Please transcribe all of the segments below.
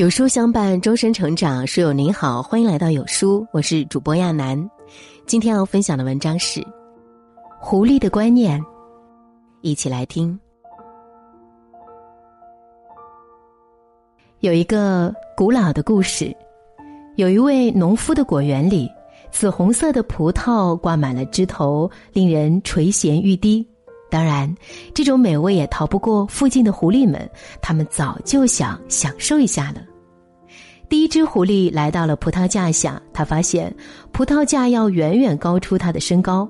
有书相伴，终身成长。书友您好，欢迎来到有书，我是主播亚楠。今天要分享的文章是《狐狸的观念》，一起来听。有一个古老的故事，有一位农夫的果园里，紫红色的葡萄挂满了枝头，令人垂涎欲滴。当然，这种美味也逃不过附近的狐狸们，他们早就想享受一下了。第一只狐狸来到了葡萄架下，他发现葡萄架要远远高出他的身高。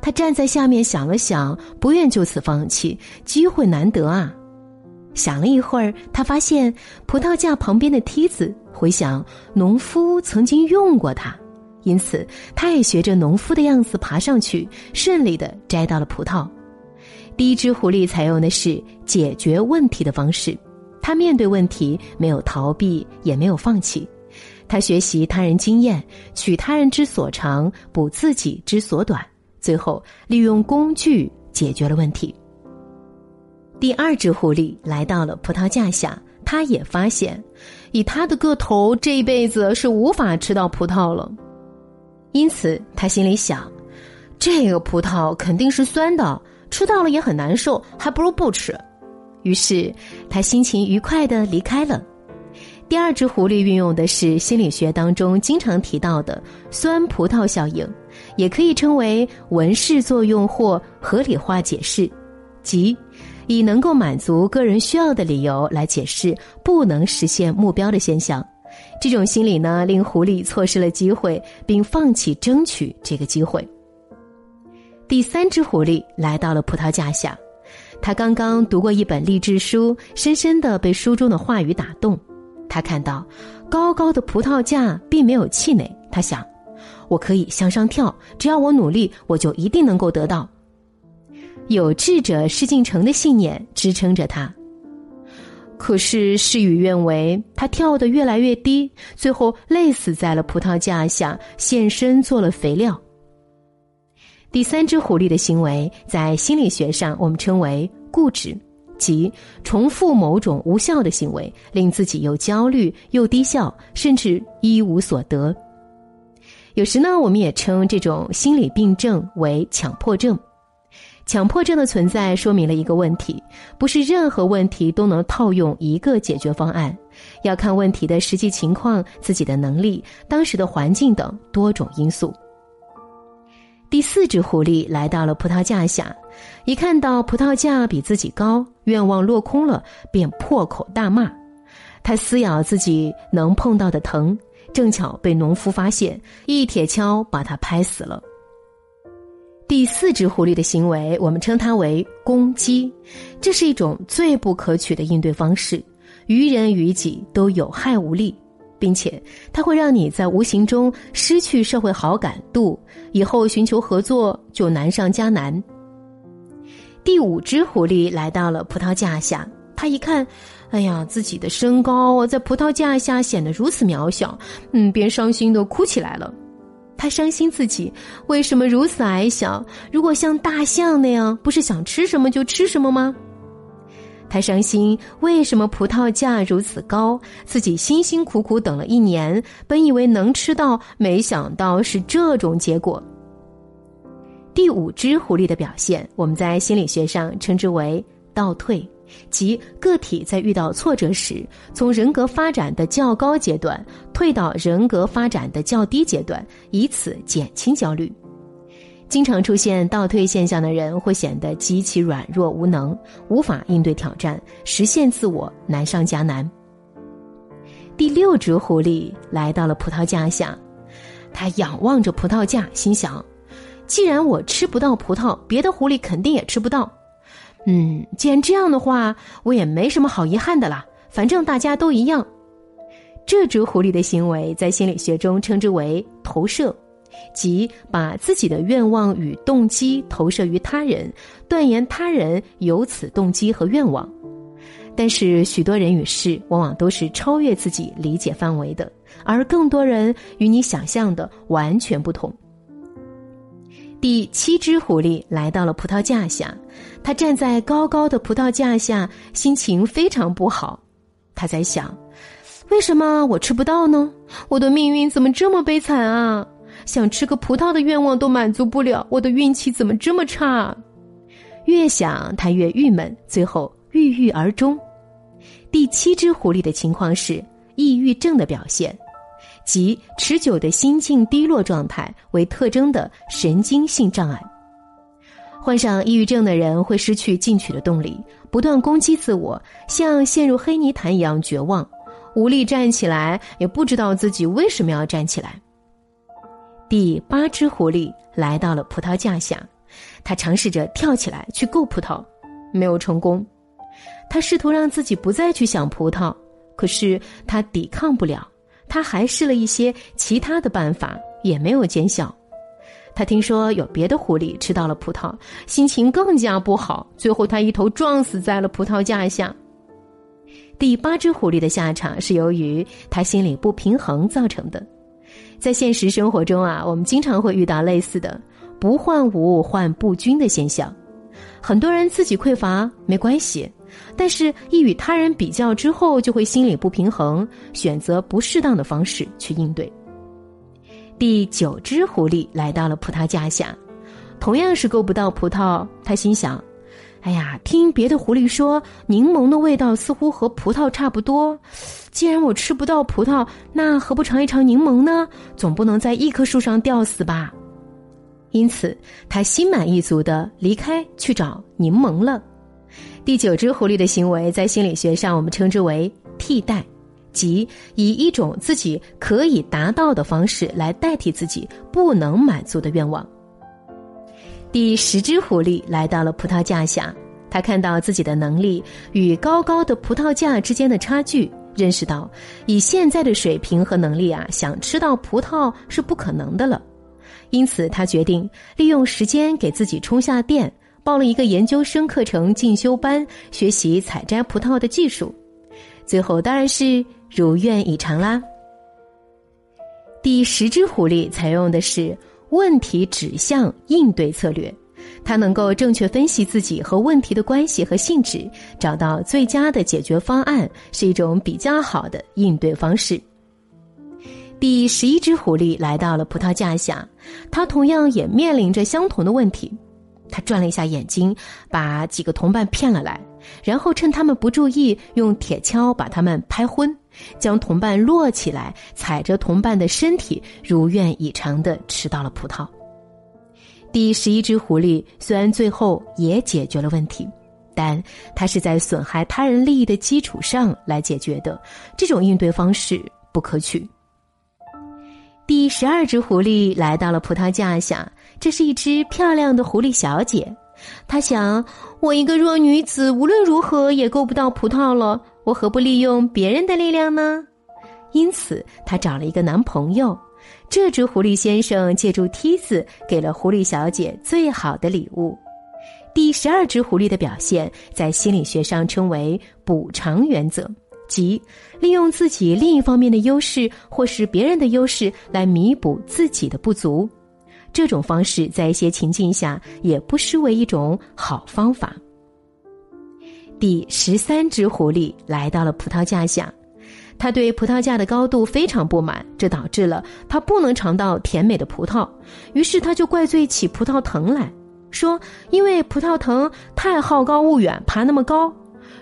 他站在下面想了想，不愿就此放弃，机会难得啊！想了一会儿，他发现葡萄架旁边的梯子，回想农夫曾经用过它，因此他也学着农夫的样子爬上去，顺利的摘到了葡萄。第一只狐狸采用的是解决问题的方式。他面对问题没有逃避，也没有放弃。他学习他人经验，取他人之所长，补自己之所短，最后利用工具解决了问题。第二只狐狸来到了葡萄架下，他也发现，以他的个头，这一辈子是无法吃到葡萄了。因此，他心里想：这个葡萄肯定是酸的，吃到了也很难受，还不如不吃。于是，他心情愉快的离开了。第二只狐狸运用的是心理学当中经常提到的“酸葡萄效应”，也可以称为文式作用或合理化解释，即以能够满足个人需要的理由来解释不能实现目标的现象。这种心理呢，令狐狸错失了机会，并放弃争取这个机会。第三只狐狸来到了葡萄架下。他刚刚读过一本励志书，深深的被书中的话语打动。他看到高高的葡萄架并没有气馁，他想：我可以向上跳，只要我努力，我就一定能够得到。有志者事竟成的信念支撑着他。可是事与愿违，他跳得越来越低，最后累死在了葡萄架下，现身做了肥料。第三只狐狸的行为，在心理学上我们称为固执，即重复某种无效的行为，令自己又焦虑又低效，甚至一无所得。有时呢，我们也称这种心理病症为强迫症。强迫症的存在说明了一个问题：不是任何问题都能套用一个解决方案，要看问题的实际情况、自己的能力、当时的环境等多种因素。第四只狐狸来到了葡萄架下，一看到葡萄架比自己高，愿望落空了，便破口大骂。他撕咬自己能碰到的藤，正巧被农夫发现，一铁锹把他拍死了。第四只狐狸的行为，我们称它为攻击，这是一种最不可取的应对方式，于人于己都有害无利。并且，它会让你在无形中失去社会好感度，以后寻求合作就难上加难。第五只狐狸来到了葡萄架下，他一看，哎呀，自己的身高在葡萄架下显得如此渺小，嗯，便伤心的哭起来了。他伤心自己为什么如此矮小？如果像大象那样，不是想吃什么就吃什么吗？他伤心，为什么葡萄价如此高？自己辛辛苦苦等了一年，本以为能吃到，没想到是这种结果。第五只狐狸的表现，我们在心理学上称之为倒退，即个体在遇到挫折时，从人格发展的较高阶段退到人格发展的较低阶段，以此减轻焦虑。经常出现倒退现象的人，会显得极其软弱无能，无法应对挑战，实现自我难上加难。第六只狐狸来到了葡萄架下，他仰望着葡萄架，心想：既然我吃不到葡萄，别的狐狸肯定也吃不到。嗯，既然这样的话，我也没什么好遗憾的啦，反正大家都一样。这只狐狸的行为在心理学中称之为投射。即把自己的愿望与动机投射于他人，断言他人有此动机和愿望。但是许多人与事往往都是超越自己理解范围的，而更多人与你想象的完全不同。第七只狐狸来到了葡萄架下，它站在高高的葡萄架下，心情非常不好。它在想：为什么我吃不到呢？我的命运怎么这么悲惨啊？想吃个葡萄的愿望都满足不了，我的运气怎么这么差？越想他越郁闷，最后郁郁而终。第七只狐狸的情况是抑郁症的表现，即持久的心境低落状态为特征的神经性障碍。患上抑郁症的人会失去进取的动力，不断攻击自我，像陷入黑泥潭一样绝望，无力站起来，也不知道自己为什么要站起来。第八只狐狸来到了葡萄架下，他尝试着跳起来去够葡萄，没有成功。他试图让自己不再去想葡萄，可是他抵抗不了。他还试了一些其他的办法，也没有见效。他听说有别的狐狸吃到了葡萄，心情更加不好。最后，他一头撞死在了葡萄架下。第八只狐狸的下场是由于他心理不平衡造成的。在现实生活中啊，我们经常会遇到类似的“不患无患不均”的现象。很多人自己匮乏没关系，但是一与他人比较之后，就会心理不平衡，选择不适当的方式去应对。第九只狐狸来到了葡萄架下，同样是够不到葡萄，他心想。哎呀，听别的狐狸说，柠檬的味道似乎和葡萄差不多。既然我吃不到葡萄，那何不尝一尝柠檬呢？总不能在一棵树上吊死吧。因此，他心满意足的离开去找柠檬了。第九只狐狸的行为，在心理学上我们称之为替代，即以一种自己可以达到的方式来代替自己不能满足的愿望。第十只狐狸来到了葡萄架下，他看到自己的能力与高高的葡萄架之间的差距，认识到以现在的水平和能力啊，想吃到葡萄是不可能的了。因此，他决定利用时间给自己充下电，报了一个研究生课程进修班，学习采摘葡萄的技术。最后当然是如愿以偿啦。第十只狐狸采用的是。问题指向应对策略，他能够正确分析自己和问题的关系和性质，找到最佳的解决方案，是一种比较好的应对方式。第十一只狐狸来到了葡萄架下，它同样也面临着相同的问题。他转了一下眼睛，把几个同伴骗了来，然后趁他们不注意，用铁锹把他们拍昏，将同伴摞起来，踩着同伴的身体，如愿以偿的吃到了葡萄。第十一只狐狸虽然最后也解决了问题，但它是在损害他人利益的基础上来解决的，这种应对方式不可取。第十二只狐狸来到了葡萄架下。这是一只漂亮的狐狸小姐，她想：我一个弱女子，无论如何也够不到葡萄了，我何不利用别人的力量呢？因此，她找了一个男朋友。这只狐狸先生借助梯子，给了狐狸小姐最好的礼物。第十二只狐狸的表现，在心理学上称为补偿原则，即利用自己另一方面的优势，或是别人的优势，来弥补自己的不足。这种方式在一些情境下也不失为一种好方法。第十三只狐狸来到了葡萄架下，他对葡萄架的高度非常不满，这导致了他不能尝到甜美的葡萄。于是他就怪罪起葡萄藤来说：“因为葡萄藤太好高骛远，爬那么高。”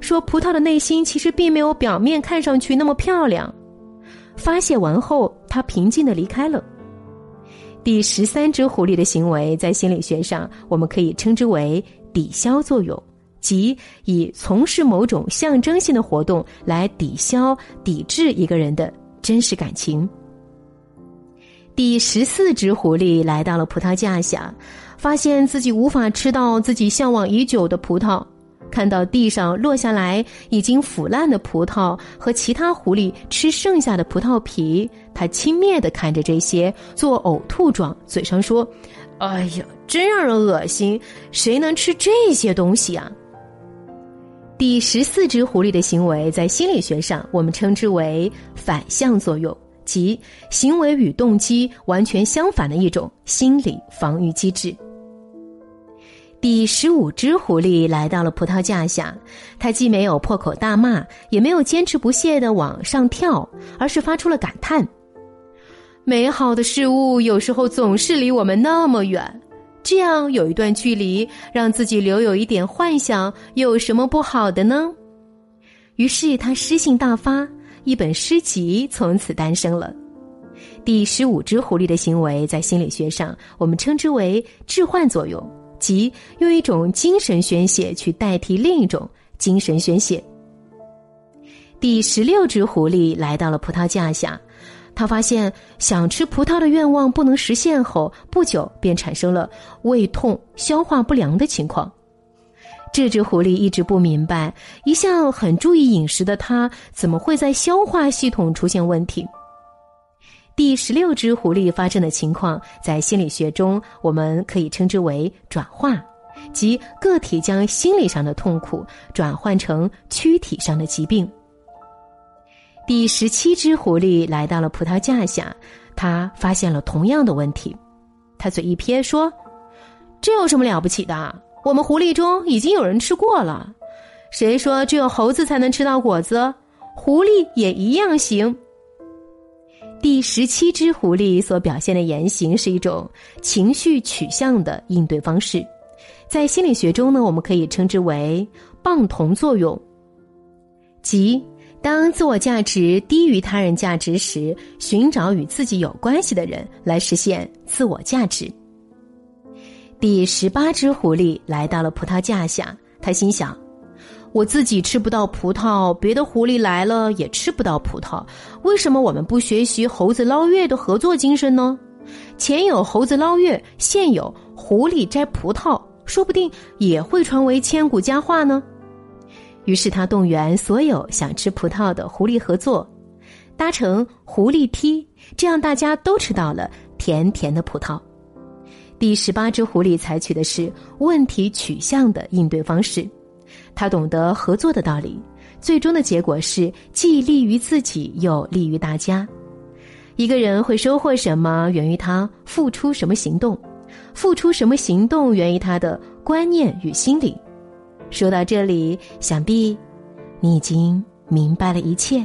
说葡萄的内心其实并没有表面看上去那么漂亮。发泄完后，他平静的离开了。第十三只狐狸的行为，在心理学上，我们可以称之为抵消作用，即以从事某种象征性的活动来抵消、抵制一个人的真实感情。第十四只狐狸来到了葡萄架下，发现自己无法吃到自己向往已久的葡萄。看到地上落下来已经腐烂的葡萄和其他狐狸吃剩下的葡萄皮，他轻蔑的看着这些，做呕吐状，嘴上说：“哎呀，真让人恶心！谁能吃这些东西啊？”第十四只狐狸的行为，在心理学上我们称之为反向作用，即行为与动机完全相反的一种心理防御机制。第十五只狐狸来到了葡萄架下，它既没有破口大骂，也没有坚持不懈的往上跳，而是发出了感叹：“美好的事物有时候总是离我们那么远，这样有一段距离，让自己留有一点幻想，有什么不好的呢？”于是他诗性大发，一本诗集从此诞生了。第十五只狐狸的行为，在心理学上我们称之为置换作用。即用一种精神宣泄去代替另一种精神宣泄。第十六只狐狸来到了葡萄架下，他发现想吃葡萄的愿望不能实现后，不久便产生了胃痛、消化不良的情况。这只狐狸一直不明白，一向很注意饮食的它，怎么会在消化系统出现问题？第十六只狐狸发生的情况，在心理学中我们可以称之为转化，即个体将心理上的痛苦转换成躯体上的疾病。第十七只狐狸来到了葡萄架下，他发现了同样的问题，他嘴一撇说：“这有什么了不起的？我们狐狸中已经有人吃过了。谁说只有猴子才能吃到果子？狐狸也一样行。”第十七只狐狸所表现的言行是一种情绪取向的应对方式，在心理学中呢，我们可以称之为棒同作用。即当自我价值低于他人价值时，寻找与自己有关系的人来实现自我价值。第十八只狐狸来到了葡萄架下，他心想。我自己吃不到葡萄，别的狐狸来了也吃不到葡萄。为什么我们不学习猴子捞月的合作精神呢？前有猴子捞月，现有狐狸摘葡萄，说不定也会传为千古佳话呢。于是他动员所有想吃葡萄的狐狸合作，搭乘狐狸梯，这样大家都吃到了甜甜的葡萄。第十八只狐狸采取的是问题取向的应对方式。他懂得合作的道理，最终的结果是既利于自己又利于大家。一个人会收获什么，源于他付出什么行动；付出什么行动，源于他的观念与心理。说到这里，想必你已经明白了一切。